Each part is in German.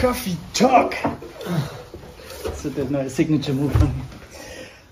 Coffee Talk. Das ist der neue Signature Move von mir.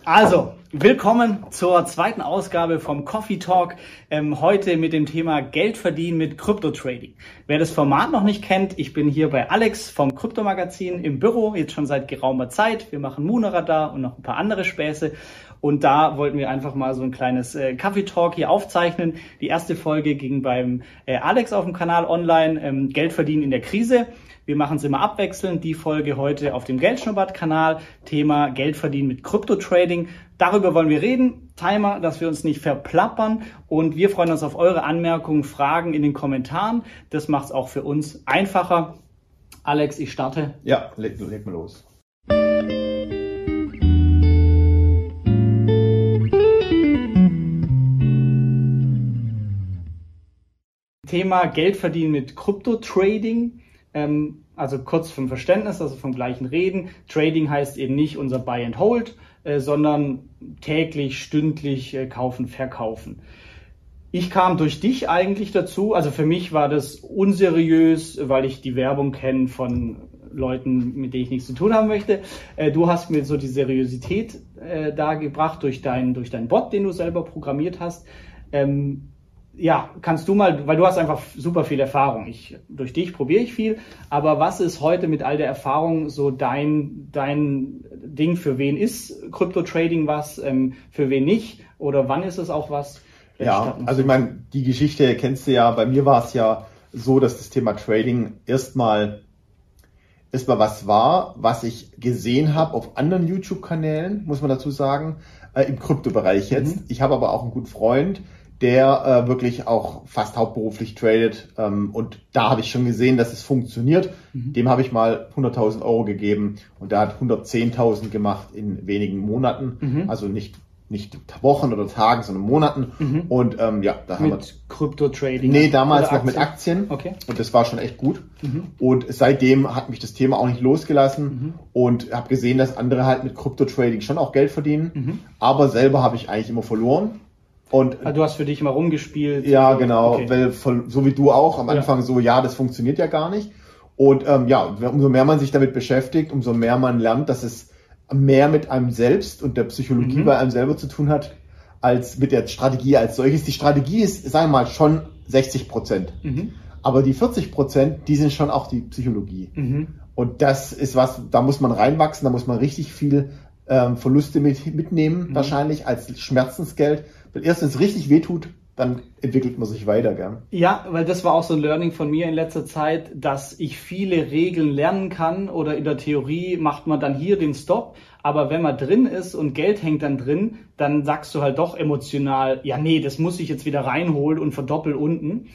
Also, willkommen zur zweiten Ausgabe vom Coffee Talk. Ähm, heute mit dem Thema Geld verdienen mit Krypto-Trading. Wer das Format noch nicht kennt, ich bin hier bei Alex vom Kryptomagazin im Büro, jetzt schon seit geraumer Zeit. Wir machen Moonradar und noch ein paar andere Späße. Und da wollten wir einfach mal so ein kleines äh, Coffee Talk hier aufzeichnen. Die erste Folge ging beim äh, Alex auf dem Kanal online, ähm, Geld verdienen in der Krise. Wir machen es immer abwechselnd. Die Folge heute auf dem Geldschnurrbart-Kanal. Thema Geld verdienen mit Krypto-Trading. Darüber wollen wir reden. Timer, dass wir uns nicht verplappern. Und wir freuen uns auf eure Anmerkungen, Fragen in den Kommentaren. Das macht es auch für uns einfacher. Alex, ich starte. Ja, leg, leg mal los. Thema Geld verdienen mit Krypto-Trading. Ähm, also kurz vom Verständnis, also vom gleichen Reden. Trading heißt eben nicht unser Buy and Hold, äh, sondern täglich, stündlich äh, kaufen, verkaufen. Ich kam durch dich eigentlich dazu. Also für mich war das unseriös, weil ich die Werbung kenne von Leuten, mit denen ich nichts zu tun haben möchte. Äh, du hast mir so die Seriosität äh, dargebracht durch deinen durch deinen Bot, den du selber programmiert hast. Ähm, ja, kannst du mal, weil du hast einfach super viel Erfahrung. Ich, durch dich probiere ich viel, aber was ist heute mit all der Erfahrung so dein, dein Ding? Für wen ist Krypto-Trading was, ähm, für wen nicht? Oder wann ist es auch was? Ja, also ich meine, die Geschichte kennst du ja. Bei mir war es ja so, dass das Thema Trading erstmal erstmal was war, was ich gesehen habe auf anderen YouTube-Kanälen, muss man dazu sagen, äh, im Kryptobereich jetzt. Mhm. Ich habe aber auch einen guten Freund, der äh, wirklich auch fast hauptberuflich tradet. Ähm, und da habe ich schon gesehen, dass es funktioniert. Mhm. Dem habe ich mal 100.000 Euro gegeben und der hat 110.000 gemacht in wenigen Monaten. Mhm. Also nicht nicht Wochen oder Tagen, sondern Monaten. Mhm. Und ähm, ja, da mit haben wir. Krypto-Trading? Nee, damals noch mit Aktien. Okay. Und das war schon echt gut. Mhm. Und seitdem hat mich das Thema auch nicht losgelassen mhm. und habe gesehen, dass andere halt mit Krypto-Trading schon auch Geld verdienen. Mhm. Aber selber habe ich eigentlich immer verloren. Und also du hast für dich mal rumgespielt. Ja, genau, okay. weil von, so wie du auch am Anfang ja. so, ja, das funktioniert ja gar nicht. Und ähm, ja, umso mehr man sich damit beschäftigt, umso mehr man lernt, dass es mehr mit einem selbst und der Psychologie mhm. bei einem selber zu tun hat, als mit der Strategie als solches. Die Strategie ist, sagen wir mal, schon 60 Prozent. Mhm. Aber die 40 Prozent, die sind schon auch die Psychologie. Mhm. Und das ist was, da muss man reinwachsen, da muss man richtig viel ähm, Verluste mit, mitnehmen, mhm. wahrscheinlich als Schmerzensgeld weil erst wenn es richtig wehtut, dann entwickelt man sich weiter, gell? Ja, weil das war auch so ein Learning von mir in letzter Zeit, dass ich viele Regeln lernen kann oder in der Theorie macht man dann hier den Stop, aber wenn man drin ist und Geld hängt dann drin, dann sagst du halt doch emotional, ja nee, das muss ich jetzt wieder reinholen und verdoppel unten.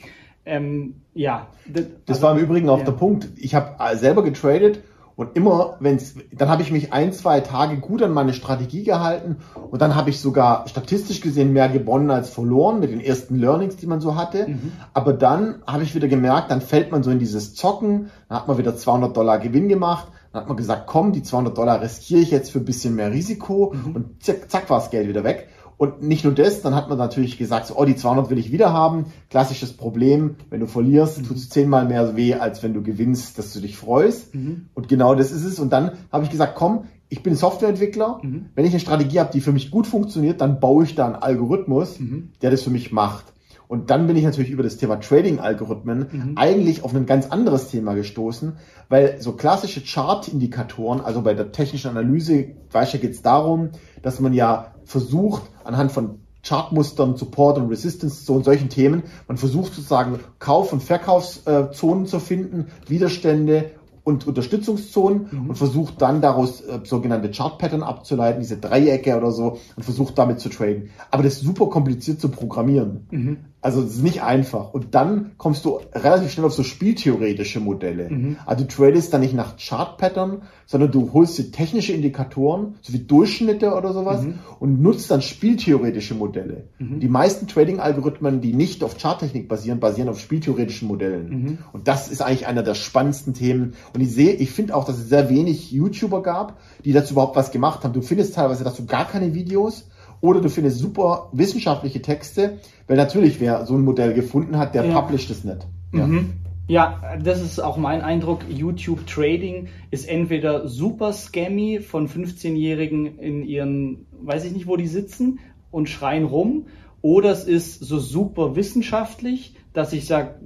Ähm, ja. Das, das war im Übrigen auch ja. der Punkt. Ich habe selber getradet und immer, wenn's, dann habe ich mich ein, zwei Tage gut an meine Strategie gehalten und dann habe ich sogar statistisch gesehen mehr gewonnen als verloren mit den ersten Learnings, die man so hatte. Mhm. Aber dann habe ich wieder gemerkt, dann fällt man so in dieses Zocken, dann hat man wieder 200 Dollar Gewinn gemacht, dann hat man gesagt, komm, die 200 Dollar riskiere ich jetzt für ein bisschen mehr Risiko mhm. und zack, zack war das Geld wieder weg. Und nicht nur das, dann hat man natürlich gesagt, so, oh, die 200 will ich wieder haben. Klassisches Problem, wenn du verlierst, mhm. tut es zehnmal mehr weh, als wenn du gewinnst, dass du dich freust. Mhm. Und genau das ist es. Und dann habe ich gesagt, komm, ich bin Softwareentwickler. Mhm. Wenn ich eine Strategie habe, die für mich gut funktioniert, dann baue ich da einen Algorithmus, mhm. der das für mich macht. Und dann bin ich natürlich über das Thema Trading-Algorithmen mhm. eigentlich auf ein ganz anderes Thema gestoßen, weil so klassische Chart-Indikatoren, also bei der technischen Analyse, weißt du, geht es darum, dass man ja versucht, anhand von Chartmustern, Support und Resistance Zonen, solchen Themen, man versucht sozusagen Kauf- und Verkaufszonen zu finden, Widerstände und Unterstützungszonen mhm. und versucht dann daraus äh, sogenannte Chart-Pattern abzuleiten, diese Dreiecke oder so, und versucht damit zu traden. Aber das ist super kompliziert zu programmieren. Mhm. Also es ist nicht einfach. Und dann kommst du relativ schnell auf so spieltheoretische Modelle. Mhm. Also du tradest dann nicht nach Chart-Pattern, sondern du holst dir technische Indikatoren, so wie Durchschnitte oder sowas, mhm. und nutzt dann spieltheoretische Modelle. Mhm. Die meisten Trading-Algorithmen, die nicht auf Charttechnik basieren, basieren auf spieltheoretischen Modellen. Mhm. Und das ist eigentlich einer der spannendsten Themen. Und ich sehe, ich finde auch, dass es sehr wenig YouTuber gab, die dazu überhaupt was gemacht haben. Du findest teilweise dazu gar keine Videos oder du findest super wissenschaftliche Texte, weil natürlich, wer so ein Modell gefunden hat, der ja. publisht es nicht. Ja. Mhm. Ja, das ist auch mein Eindruck. YouTube Trading ist entweder super scammy von 15-Jährigen in ihren, weiß ich nicht, wo die sitzen und schreien rum, oder es ist so super wissenschaftlich, dass ich sage,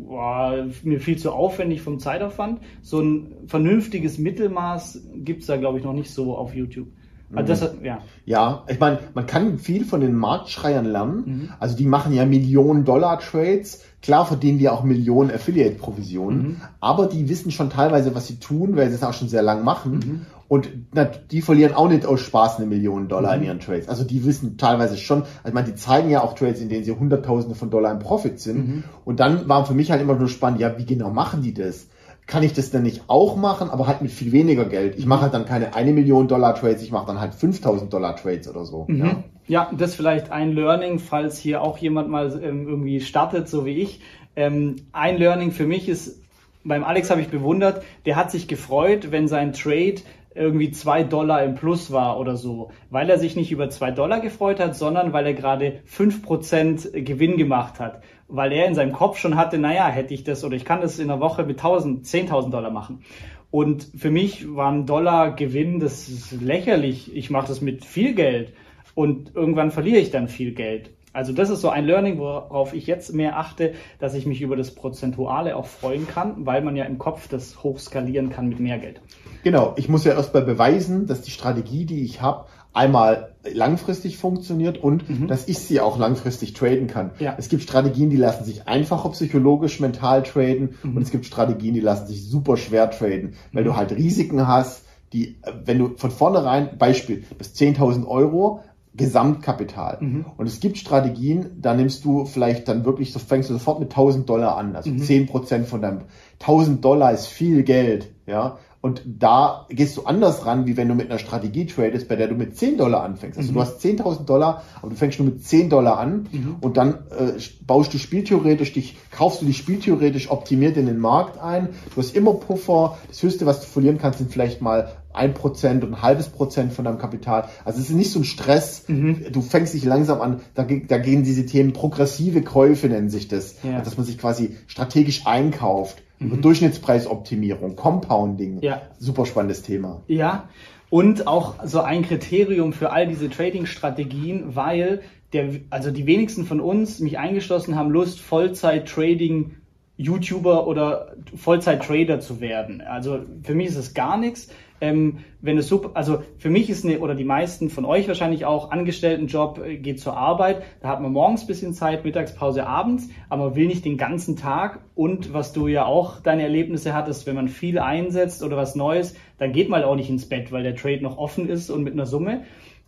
mir viel zu aufwendig vom Zeitaufwand. So ein vernünftiges Mittelmaß gibt es da, glaube ich, noch nicht so auf YouTube. Also das, ja. ja, ich meine, man kann viel von den Marktschreiern lernen. Mhm. Also die machen ja Millionen Dollar Trades. Klar verdienen die auch Millionen Affiliate-Provisionen, mhm. aber die wissen schon teilweise, was sie tun, weil sie es auch schon sehr lang machen. Mhm. Und na, die verlieren auch nicht aus Spaß eine Million Dollar in mhm. ihren Trades. Also die wissen teilweise schon, also ich meine, die zeigen ja auch Trades, in denen sie Hunderttausende von Dollar im Profit sind. Mhm. Und dann war für mich halt immer nur spannend, ja, wie genau machen die das? Kann ich das denn nicht auch machen, aber halt mit viel weniger Geld. Ich mache halt dann keine eine Million Dollar Trades, ich mache dann halt 5000 Dollar Trades oder so. Mhm. Ja. ja, das ist vielleicht ein Learning, falls hier auch jemand mal ähm, irgendwie startet, so wie ich. Ähm, ein Learning für mich ist, beim Alex habe ich bewundert, der hat sich gefreut, wenn sein Trade irgendwie zwei Dollar im Plus war oder so, weil er sich nicht über zwei Dollar gefreut hat, sondern weil er gerade fünf Prozent Gewinn gemacht hat weil er in seinem Kopf schon hatte, naja, hätte ich das oder ich kann das in einer Woche mit 1000, 10.000 Dollar machen. Und für mich war ein Dollar Gewinn, das ist lächerlich. Ich mache das mit viel Geld und irgendwann verliere ich dann viel Geld. Also das ist so ein Learning, worauf ich jetzt mehr achte, dass ich mich über das Prozentuale auch freuen kann, weil man ja im Kopf das hochskalieren kann mit mehr Geld. Genau, ich muss ja erstmal beweisen, dass die Strategie, die ich habe, einmal langfristig funktioniert und mhm. dass ich sie auch langfristig traden kann. Ja. Es gibt Strategien, die lassen sich einfacher psychologisch mental traden mhm. und es gibt Strategien, die lassen sich super schwer traden, weil mhm. du halt Risiken hast, die, wenn du von vornherein, Beispiel, bis 10.000 Euro, Gesamtkapital. Mhm. Und es gibt Strategien, da nimmst du vielleicht dann wirklich, so fängst du sofort mit 1000 Dollar an, also mhm. 10 Prozent von deinem, 1000 Dollar ist viel Geld, ja. Und da gehst du anders ran, wie wenn du mit einer Strategie tradest, bei der du mit 10 Dollar anfängst. Also mhm. du hast 10.000 Dollar, aber du fängst nur mit 10 Dollar an mhm. und dann äh, baust du spieltheoretisch dich, kaufst du dich spieltheoretisch optimiert in den Markt ein. Du hast immer Puffer. Das höchste, was du verlieren kannst, sind vielleicht mal ein Prozent und ein halbes Prozent von deinem Kapital. Also es ist nicht so ein Stress. Mhm. Du fängst dich langsam an. Da, da, gehen diese Themen progressive Käufe nennen sich das, ja. dass man sich quasi strategisch einkauft. Mhm. Durchschnittspreisoptimierung, Compounding. Ja. Super spannendes Thema. Ja. Und auch so ein Kriterium für all diese Trading-Strategien, weil der, also die wenigsten von uns, mich eingeschlossen, haben Lust, Vollzeit-Trading YouTuber oder Vollzeit-Trader zu werden. Also für mich ist es gar nichts. Ähm, wenn es super, also für mich ist eine, oder die meisten von euch wahrscheinlich auch, Angestelltenjob, äh, geht zur Arbeit, da hat man morgens bisschen Zeit, Mittagspause abends, aber man will nicht den ganzen Tag und was du ja auch deine Erlebnisse hattest, wenn man viel einsetzt oder was Neues, dann geht man auch nicht ins Bett, weil der Trade noch offen ist und mit einer Summe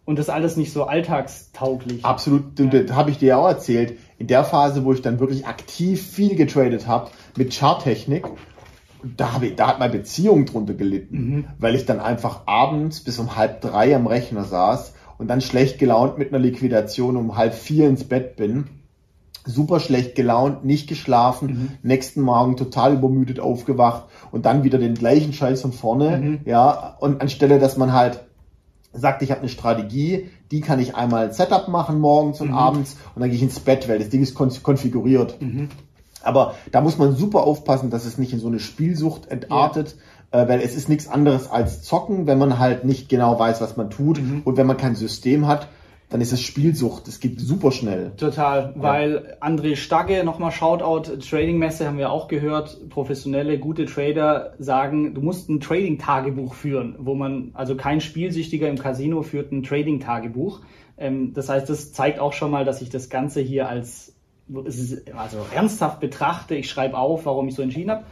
und das alles nicht so alltagstauglich. Absolut, ja. das habe ich dir ja auch erzählt. In der Phase, wo ich dann wirklich aktiv viel getradet habe mit Charttechnik, da, habe ich, da hat meine Beziehung drunter gelitten, mhm. weil ich dann einfach abends bis um halb drei am Rechner saß und dann schlecht gelaunt mit einer Liquidation um halb vier ins Bett bin. Super schlecht gelaunt, nicht geschlafen, mhm. nächsten Morgen total übermüdet aufgewacht und dann wieder den gleichen Scheiß von vorne. Mhm. Ja, und anstelle, dass man halt sagt, ich habe eine Strategie, die kann ich einmal Setup machen morgens und mhm. abends und dann gehe ich ins Bett, weil das Ding ist konfiguriert. Mhm. Aber da muss man super aufpassen, dass es nicht in so eine Spielsucht entartet, ja. äh, weil es ist nichts anderes als Zocken, wenn man halt nicht genau weiß, was man tut mhm. und wenn man kein System hat, dann ist es Spielsucht. Es geht super schnell. Total, ja. weil André Stagge, nochmal Shoutout, Trading-Messe haben wir auch gehört, professionelle, gute Trader sagen, du musst ein Trading-Tagebuch führen, wo man, also kein Spielsüchtiger im Casino führt ein Trading-Tagebuch. Ähm, das heißt, das zeigt auch schon mal, dass ich das Ganze hier als also ernsthaft betrachte. Ich schreibe auf, warum ich so entschieden habe.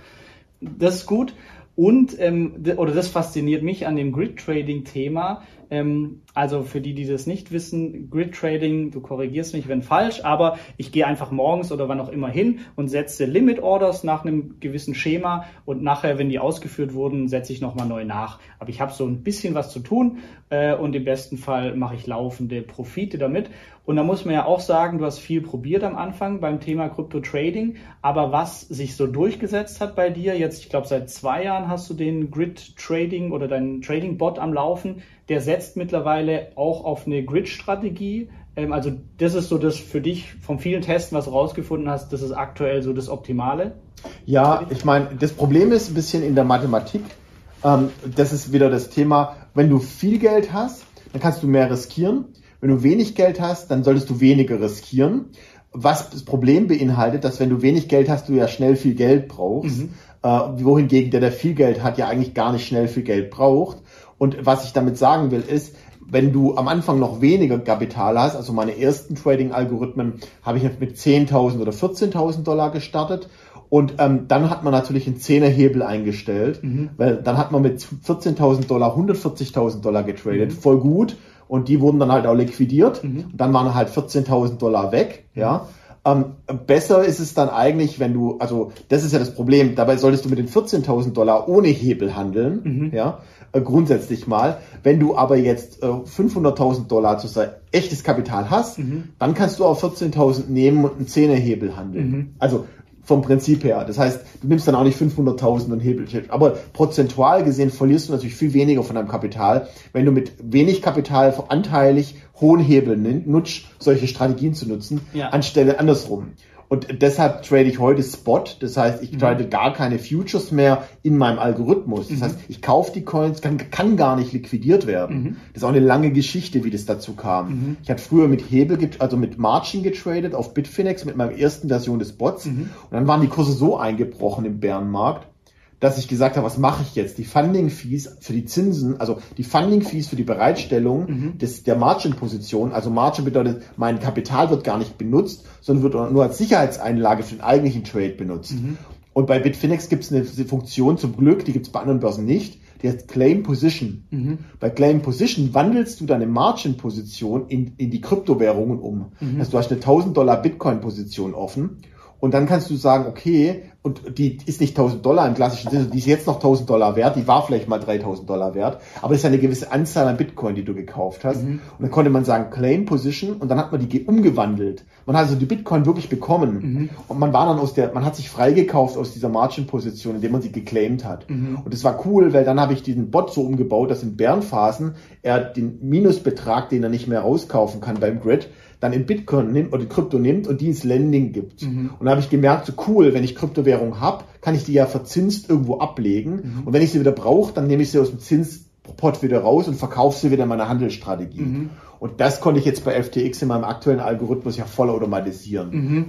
Das ist gut. Und, ähm, oder das fasziniert mich an dem Grid-Trading-Thema, ähm, also für die, die das nicht wissen, Grid Trading, du korrigierst mich, wenn falsch, aber ich gehe einfach morgens oder wann auch immer hin und setze Limit Orders nach einem gewissen Schema und nachher, wenn die ausgeführt wurden, setze ich nochmal neu nach. Aber ich habe so ein bisschen was zu tun äh, und im besten Fall mache ich laufende Profite damit. Und da muss man ja auch sagen, du hast viel probiert am Anfang beim Thema Crypto Trading, aber was sich so durchgesetzt hat bei dir, jetzt, ich glaube, seit zwei Jahren hast du den Grid Trading oder deinen Trading Bot am Laufen der setzt mittlerweile auch auf eine Grid-Strategie. Ähm, also das ist so das für dich von vielen Testen, was du rausgefunden hast, das ist aktuell so das Optimale. Ja, ich meine, das Problem ist ein bisschen in der Mathematik. Ähm, das ist wieder das Thema, wenn du viel Geld hast, dann kannst du mehr riskieren. Wenn du wenig Geld hast, dann solltest du weniger riskieren. Was das Problem beinhaltet, dass wenn du wenig Geld hast, du ja schnell viel Geld brauchst. Mhm. Äh, wohingegen der, der viel Geld hat, ja eigentlich gar nicht schnell viel Geld braucht. Und was ich damit sagen will, ist, wenn du am Anfang noch weniger Kapital hast, also meine ersten Trading-Algorithmen habe ich mit 10.000 oder 14.000 Dollar gestartet und ähm, dann hat man natürlich einen Zehnerhebel eingestellt, mhm. weil dann hat man mit 14.000 Dollar 140.000 Dollar getradet, mhm. voll gut. Und die wurden dann halt auch liquidiert. Mhm. Und dann waren halt 14.000 Dollar weg, ja. Ähm, besser ist es dann eigentlich, wenn du, also das ist ja das Problem, dabei solltest du mit den 14.000 Dollar ohne Hebel handeln, mhm. ja, äh, grundsätzlich mal. Wenn du aber jetzt äh, 500.000 Dollar zu sein, echtes Kapital hast, mhm. dann kannst du auch 14.000 nehmen und einen Zehnerhebel handeln. Mhm. Also vom Prinzip her. Das heißt, du nimmst dann auch nicht 500.000 und Hebel. Aber prozentual gesehen verlierst du natürlich viel weniger von deinem Kapital, wenn du mit wenig Kapital anteilig hohen Hebel nutzt, solche Strategien zu nutzen, ja. anstelle andersrum. Und deshalb trade ich heute Spot. Das heißt, ich mhm. trade mhm. gar keine Futures mehr in meinem Algorithmus. Das mhm. heißt, ich kaufe die Coins, kann, kann gar nicht liquidiert werden. Mhm. Das ist auch eine lange Geschichte, wie das dazu kam. Mhm. Ich hatte früher mit Hebel, also mit Margin getradet auf Bitfinex mit meiner ersten Version des Bots. Mhm. Und dann waren die Kurse so eingebrochen im Bärenmarkt, dass ich gesagt habe, was mache ich jetzt? Die Funding Fees für die Zinsen, also die Funding Fees für die Bereitstellung mhm. des, der Margin-Position, also Margin bedeutet, mein Kapital wird gar nicht benutzt, sondern wird nur als Sicherheitseinlage für den eigentlichen Trade benutzt. Mhm. Und bei Bitfinex gibt es eine Funktion zum Glück, die gibt es bei anderen Börsen nicht, die heißt Claim Position. Mhm. Bei Claim Position wandelst du deine Margin-Position in, in die Kryptowährungen um. Mhm. Also du hast eine 1000 Dollar Bitcoin-Position offen und dann kannst du sagen, okay, und die ist nicht 1000 Dollar im klassischen Sinne, die ist jetzt noch 1000 Dollar wert, die war vielleicht mal 3000 Dollar wert, aber es ist eine gewisse Anzahl an Bitcoin, die du gekauft hast. Mhm. Und dann konnte man sagen Claim Position und dann hat man die umgewandelt. Man hat also die Bitcoin wirklich bekommen mhm. und man war dann aus der, man hat sich freigekauft aus dieser Margin Position, indem man sie geclaimed hat. Mhm. Und das war cool, weil dann habe ich diesen Bot so umgebaut, dass in Bärenphasen er den Minusbetrag, den er nicht mehr rauskaufen kann beim Grid, dann in Bitcoin nimmt oder Krypto nimmt und die ins Lending gibt. Mhm. Und da habe ich gemerkt, so cool, wenn ich Kryptowährung habe, kann ich die ja verzinst irgendwo ablegen. Mhm. Und wenn ich sie wieder brauche, dann nehme ich sie aus dem Zinspot wieder raus und verkaufe sie wieder in meiner Handelsstrategie. Mhm. Und das konnte ich jetzt bei FTX in meinem aktuellen Algorithmus ja voll automatisieren. Mhm.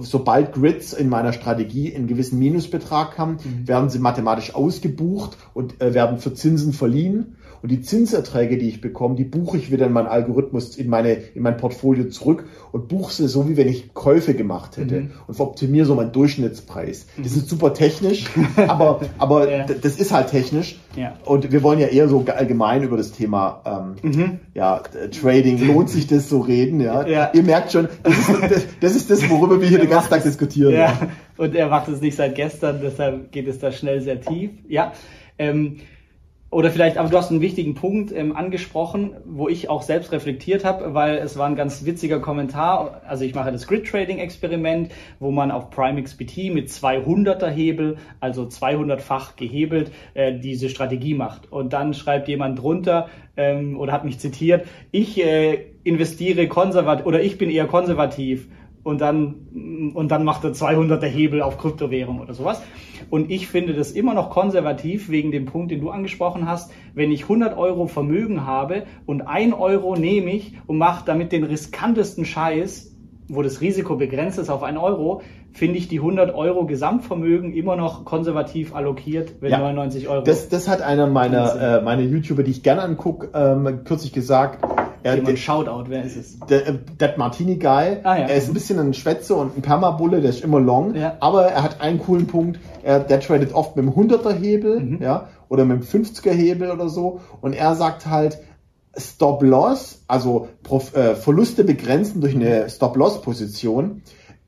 Sobald Grids in meiner Strategie einen gewissen Minusbetrag haben, mhm. werden sie mathematisch ausgebucht und äh, werden für Zinsen verliehen. Und die Zinserträge, die ich bekomme, die buche ich wieder in meinen Algorithmus, in meine, in mein Portfolio zurück und buche sie so, wie wenn ich Käufe gemacht hätte mhm. und optimiere so meinen Durchschnittspreis. Mhm. Das ist super technisch, aber, aber ja. das ist halt technisch. Ja. Und wir wollen ja eher so allgemein über das Thema, ähm, mhm. ja, Trading, lohnt sich das so reden, ja. ja. Ihr merkt schon, das ist das, das, ist das worüber wir hier den ganzen Tag diskutieren. Ja. Und er macht es nicht seit gestern, deshalb geht es da schnell sehr tief. Ja. Ähm, oder vielleicht, aber du hast einen wichtigen Punkt ähm, angesprochen, wo ich auch selbst reflektiert habe, weil es war ein ganz witziger Kommentar. Also ich mache das Grid Trading Experiment, wo man auf Prime XBT mit 200er Hebel, also 200-fach gehebelt, äh, diese Strategie macht. Und dann schreibt jemand drunter ähm, oder hat mich zitiert, ich äh, investiere konservativ oder ich bin eher konservativ und dann, und dann macht er 200er Hebel auf Kryptowährung oder sowas. Und ich finde das immer noch konservativ wegen dem Punkt, den du angesprochen hast. Wenn ich 100 Euro Vermögen habe und 1 Euro nehme ich und mache damit den riskantesten Scheiß, wo das Risiko begrenzt ist auf 1 Euro, finde ich die 100 Euro Gesamtvermögen immer noch konservativ allokiert, wenn ja, 99 Euro. Das, das hat einer meiner, äh, meine YouTuber, die ich gerne angucke, ähm, kürzlich gesagt er, Jemand Shoutout, wer ist es? Der, äh, der Martini Guy. Ah, ja. Er ist ein bisschen ein Schwätzer und ein Permabulle, der ist immer long. Ja. Aber er hat einen coolen Punkt. Er, der tradet oft mit dem 100er Hebel, mhm. ja, oder mit dem 50er Hebel oder so. Und er sagt halt, Stop Loss, also Prof, äh, Verluste begrenzen durch eine Stop Loss Position,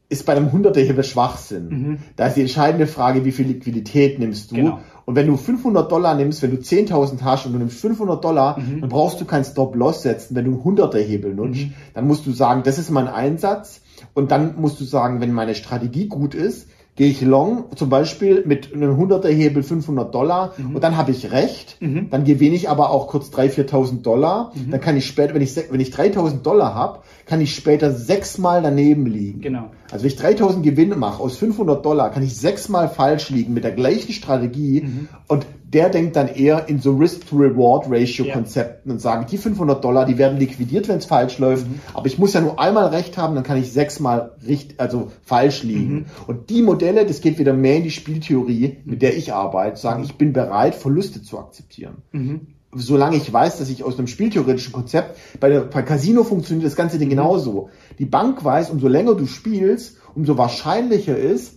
ist bei einem 100er Hebel Schwachsinn. Mhm. Da ist die entscheidende Frage, wie viel Liquidität nimmst du? Genau. Und wenn du 500 Dollar nimmst, wenn du 10.000 hast und du nimmst 500 Dollar, mhm. dann brauchst du keinen Stop-Loss setzen. Wenn du einen 100er Hebel nutzt, mhm. dann musst du sagen, das ist mein Einsatz. Und dann musst du sagen, wenn meine Strategie gut ist, gehe ich long, zum Beispiel mit einem 100er Hebel 500 Dollar mhm. und dann habe ich recht, mhm. dann gewinne ich aber auch kurz 3.000, 4.000 Dollar, mhm. dann kann ich später, wenn ich, wenn ich 3.000 Dollar habe, kann ich später sechsmal daneben liegen. Genau. Also wenn ich 3.000 Gewinne mache aus 500 Dollar, kann ich sechsmal falsch liegen mit der gleichen Strategie mhm. und der denkt dann eher in so Risk-to-Reward-Ratio-Konzepten ja. und sagen, die 500 Dollar, die werden liquidiert, wenn es falsch läuft, mhm. aber ich muss ja nur einmal recht haben, dann kann ich sechsmal richtig, also falsch liegen. Mhm. Und die Modelle, das geht wieder mehr in die Spieltheorie, mit der ich arbeite, sagen, ich bin bereit, Verluste zu akzeptieren. Mhm solange ich weiß, dass ich aus einem spieltheoretischen Konzept, bei der bei Casino funktioniert das ganze Ding mhm. genauso. Die Bank weiß, umso länger du spielst, umso wahrscheinlicher ist,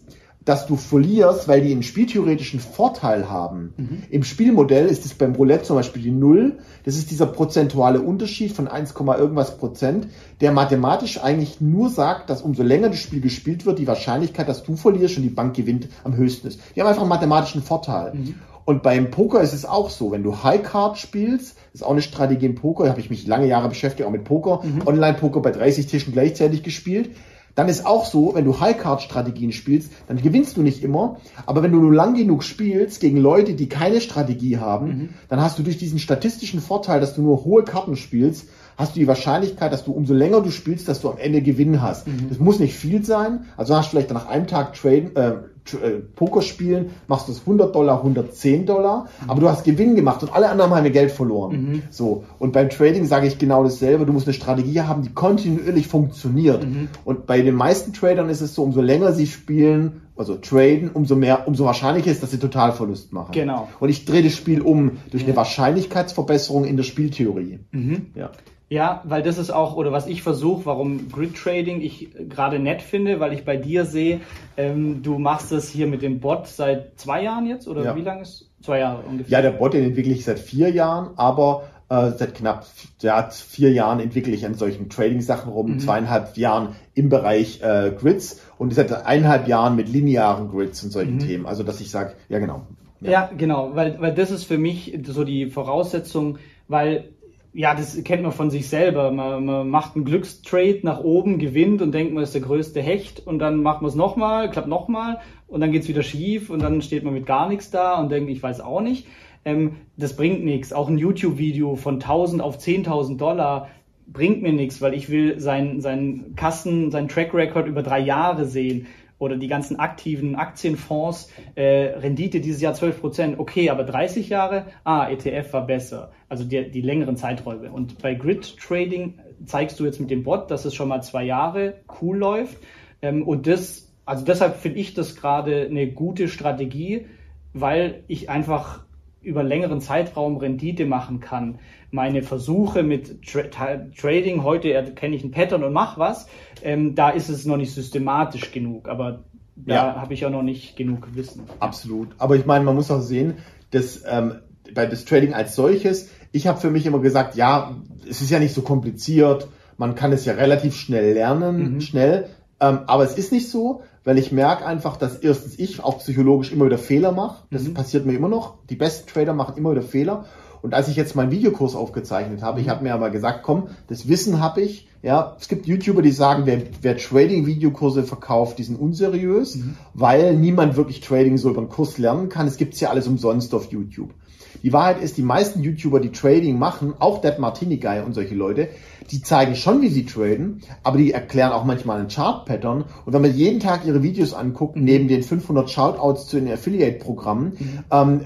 dass du verlierst, weil die einen spieltheoretischen Vorteil haben. Mhm. Im Spielmodell ist es beim Roulette zum Beispiel die Null. Das ist dieser prozentuale Unterschied von 1, irgendwas Prozent, der mathematisch eigentlich nur sagt, dass umso länger das Spiel gespielt wird, die Wahrscheinlichkeit, dass du verlierst und die Bank gewinnt, am höchsten ist. Die haben einfach einen mathematischen Vorteil. Mhm. Und beim Poker ist es auch so, wenn du High Card spielst, ist auch eine Strategie im Poker, da habe ich mich lange Jahre beschäftigt, auch mit Poker, mhm. Online-Poker bei 30 Tischen gleichzeitig gespielt dann ist auch so, wenn du High-Card-Strategien spielst, dann gewinnst du nicht immer. Aber wenn du nur lang genug spielst gegen Leute, die keine Strategie haben, mhm. dann hast du durch diesen statistischen Vorteil, dass du nur hohe Karten spielst, hast du die Wahrscheinlichkeit, dass du umso länger du spielst, dass du am Ende Gewinn hast. Mhm. Das muss nicht viel sein. Also hast du vielleicht nach einem Tag Traden, äh, äh, Poker spielen, machst du es 100 Dollar, 110 Dollar, mhm. aber du hast Gewinn gemacht und alle anderen haben ihr Geld verloren. Mhm. So. Und beim Trading sage ich genau dasselbe. Du musst eine Strategie haben, die kontinuierlich funktioniert. Mhm. Und bei den meisten Tradern ist es so, umso länger sie spielen, also traden, umso mehr, umso wahrscheinlicher ist, dass sie Totalverlust machen. Genau. Und ich drehe das Spiel um durch eine Wahrscheinlichkeitsverbesserung in der Spieltheorie. Mhm. Ja. Ja, weil das ist auch, oder was ich versuche, warum Grid Trading ich gerade nett finde, weil ich bei dir sehe, ähm, du machst das hier mit dem Bot seit zwei Jahren jetzt, oder ja. wie lange ist? Zwei Jahre ungefähr. Ja, der Bot den entwickle ich seit vier Jahren, aber äh, seit knapp ja, vier Jahren entwickle ich an solchen Trading-Sachen rum, mhm. zweieinhalb Jahren im Bereich äh, Grids und seit eineinhalb Jahren mit linearen Grids und solchen mhm. Themen. Also dass ich sage, ja genau. Ja. ja, genau, weil, weil das ist für mich so die Voraussetzung, weil ja, das kennt man von sich selber. Man, man macht einen Glückstrade nach oben, gewinnt und denkt, man ist der größte Hecht und dann macht man es nochmal, klappt nochmal und dann geht's wieder schief und dann steht man mit gar nichts da und denkt, ich weiß auch nicht. Ähm, das bringt nichts. Auch ein YouTube-Video von 1000 auf 10.000 Dollar bringt mir nichts, weil ich will seinen sein Kassen, sein Track Record über drei Jahre sehen oder die ganzen aktiven Aktienfonds, äh, Rendite dieses Jahr 12 Prozent, okay, aber 30 Jahre, ah, ETF war besser, also die, die längeren Zeiträume. Und bei Grid Trading zeigst du jetzt mit dem Bot, dass es schon mal zwei Jahre cool läuft. Ähm, und das, also deshalb finde ich das gerade eine gute Strategie, weil ich einfach über längeren Zeitraum Rendite machen kann. Meine Versuche mit Tra Trading, heute erkenne ich ein Pattern und mache was, ähm, da ist es noch nicht systematisch genug, aber da ja. habe ich auch noch nicht genug Wissen. Absolut. Aber ich meine, man muss auch sehen, dass ähm, bei das Trading als solches, ich habe für mich immer gesagt, ja, es ist ja nicht so kompliziert, man kann es ja relativ schnell lernen, mhm. schnell, ähm, aber es ist nicht so, weil ich merke einfach, dass erstens ich auch psychologisch immer wieder Fehler mache. Das mhm. passiert mir immer noch. Die besten Trader machen immer wieder Fehler. Und als ich jetzt meinen Videokurs aufgezeichnet habe, ich mhm. habe mir aber gesagt, komm, das Wissen habe ich. Ja, es gibt YouTuber, die sagen, wer, wer Trading-Videokurse verkauft, die sind unseriös, mhm. weil niemand wirklich Trading so über einen Kurs lernen kann. Es gibt's ja alles umsonst auf YouTube. Die Wahrheit ist, die meisten YouTuber, die Trading machen, auch Dead Martini Guy und solche Leute, die zeigen schon, wie sie traden, aber die erklären auch manchmal einen Chart-Pattern. Und wenn man jeden Tag ihre Videos anguckt, neben den 500 Shoutouts zu den Affiliate-Programmen, mhm. ähm,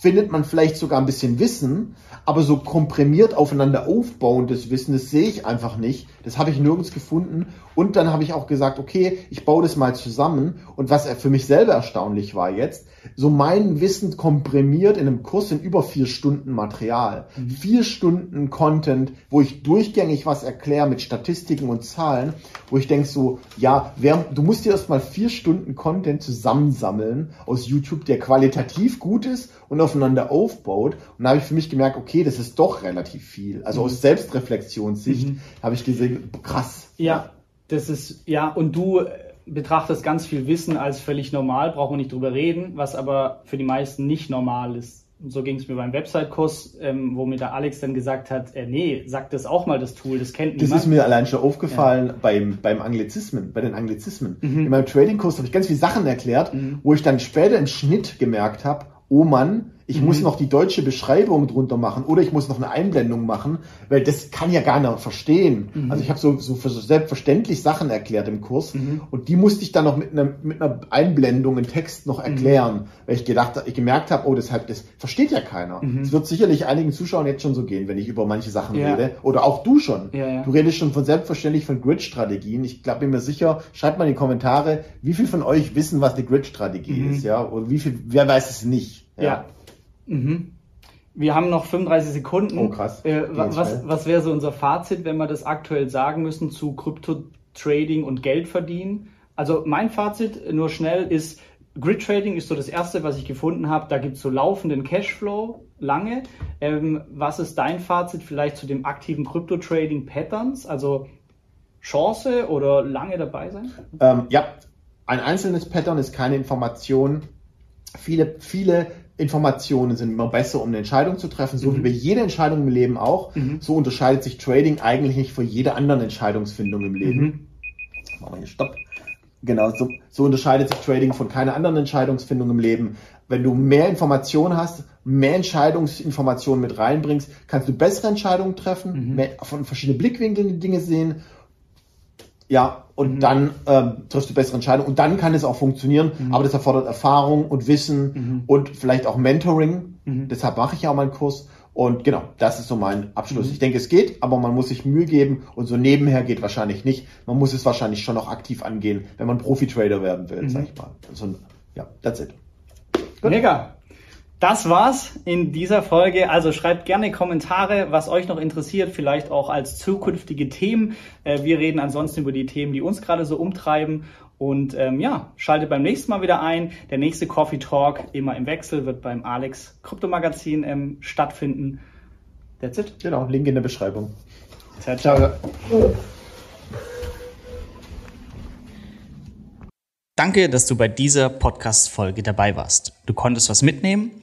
findet man vielleicht sogar ein bisschen Wissen, aber so komprimiert aufeinander aufbauendes Wissen, das sehe ich einfach nicht. Das habe ich nirgends gefunden. Und dann habe ich auch gesagt, okay, ich baue das mal zusammen. Und was für mich selber erstaunlich war jetzt, so mein Wissen komprimiert in einem Kurs in über vier Stunden Material. Mhm. Vier Stunden Content, wo ich durchgängig was erkläre mit Statistiken und Zahlen, wo ich denke so, ja, wer, du musst dir erstmal vier Stunden Content zusammensammeln aus YouTube, der qualitativ gut ist und aufeinander aufbaut. Und da habe ich für mich gemerkt, okay, das ist doch relativ viel. Also mhm. aus Selbstreflexionssicht mhm. habe ich gesehen, krass. Ja, das ist, ja, und du betrachtest ganz viel Wissen als völlig normal, brauchen wir nicht drüber reden, was aber für die meisten nicht normal ist. so ging es mir beim Website-Kurs, ähm, wo mir der Alex dann gesagt hat, äh, nee, sag das auch mal, das Tool, das kennt niemand. Das ist mir allein schon aufgefallen ja. beim, beim Anglizismen, bei den Anglizismen. Mhm. In meinem Trading-Kurs habe ich ganz viele Sachen erklärt, mhm. wo ich dann später im Schnitt gemerkt habe, oh Mann, ich mhm. muss noch die deutsche Beschreibung drunter machen oder ich muss noch eine Einblendung machen, weil das kann ja gar nicht verstehen. Mhm. Also ich habe so, so selbstverständlich Sachen erklärt im Kurs mhm. und die musste ich dann noch mit einer, mit einer Einblendung im Text noch erklären, mhm. weil ich gedacht, ich gemerkt habe, oh, deshalb, das versteht ja keiner. Mhm. Es wird sicherlich einigen Zuschauern jetzt schon so gehen, wenn ich über manche Sachen ja. rede. Oder auch du schon. Ja, ja. Du redest schon von selbstverständlich von Grid-Strategien. Ich glaube mir sicher, schreibt mal in die Kommentare, wie viel von euch wissen, was eine Grid-Strategie mhm. ist, ja, und wie viel, wer weiß es nicht. ja. Mhm. Wir haben noch 35 Sekunden. Oh krass. Äh, was was wäre so unser Fazit, wenn wir das aktuell sagen müssen zu Krypto-Trading und Geld verdienen? Also mein Fazit nur schnell ist, Grid Trading ist so das erste, was ich gefunden habe. Da gibt es so laufenden Cashflow lange. Ähm, was ist dein Fazit vielleicht zu dem aktiven Krypto-Trading Patterns? Also Chance oder lange dabei sein? Ähm, ja, ein einzelnes Pattern ist keine Information. Viele, viele Informationen sind immer besser, um eine Entscheidung zu treffen, so mhm. wie bei jeder Entscheidung im Leben auch. Mhm. So unterscheidet sich Trading eigentlich nicht von jeder anderen Entscheidungsfindung im Leben. Mhm. Machen wir hier Stopp. Genau, so, so unterscheidet sich Trading von keiner anderen Entscheidungsfindung im Leben. Wenn du mehr Informationen hast, mehr Entscheidungsinformationen mit reinbringst, kannst du bessere Entscheidungen treffen, mhm. mehr von verschiedenen Blickwinkeln die Dinge sehen ja, und mhm. dann ähm, triffst du bessere Entscheidungen und dann kann es auch funktionieren, mhm. aber das erfordert Erfahrung und Wissen mhm. und vielleicht auch Mentoring. Mhm. Deshalb mache ich ja auch meinen Kurs. Und genau, das ist so mein Abschluss. Mhm. Ich denke, es geht, aber man muss sich Mühe geben und so nebenher geht wahrscheinlich nicht. Man muss es wahrscheinlich schon noch aktiv angehen, wenn man Profi-Trader werden will, sag ich mal. Also, ja, that's it. Gut. Mega. Das war's in dieser Folge. Also schreibt gerne Kommentare, was euch noch interessiert, vielleicht auch als zukünftige Themen. Äh, wir reden ansonsten über die Themen, die uns gerade so umtreiben. Und ähm, ja, schaltet beim nächsten Mal wieder ein. Der nächste Coffee Talk, immer im Wechsel, wird beim Alex Kryptomagazin ähm, stattfinden. That's it. Genau, Link in der Beschreibung. Ciao, ciao. Danke, dass du bei dieser Podcast-Folge dabei warst. Du konntest was mitnehmen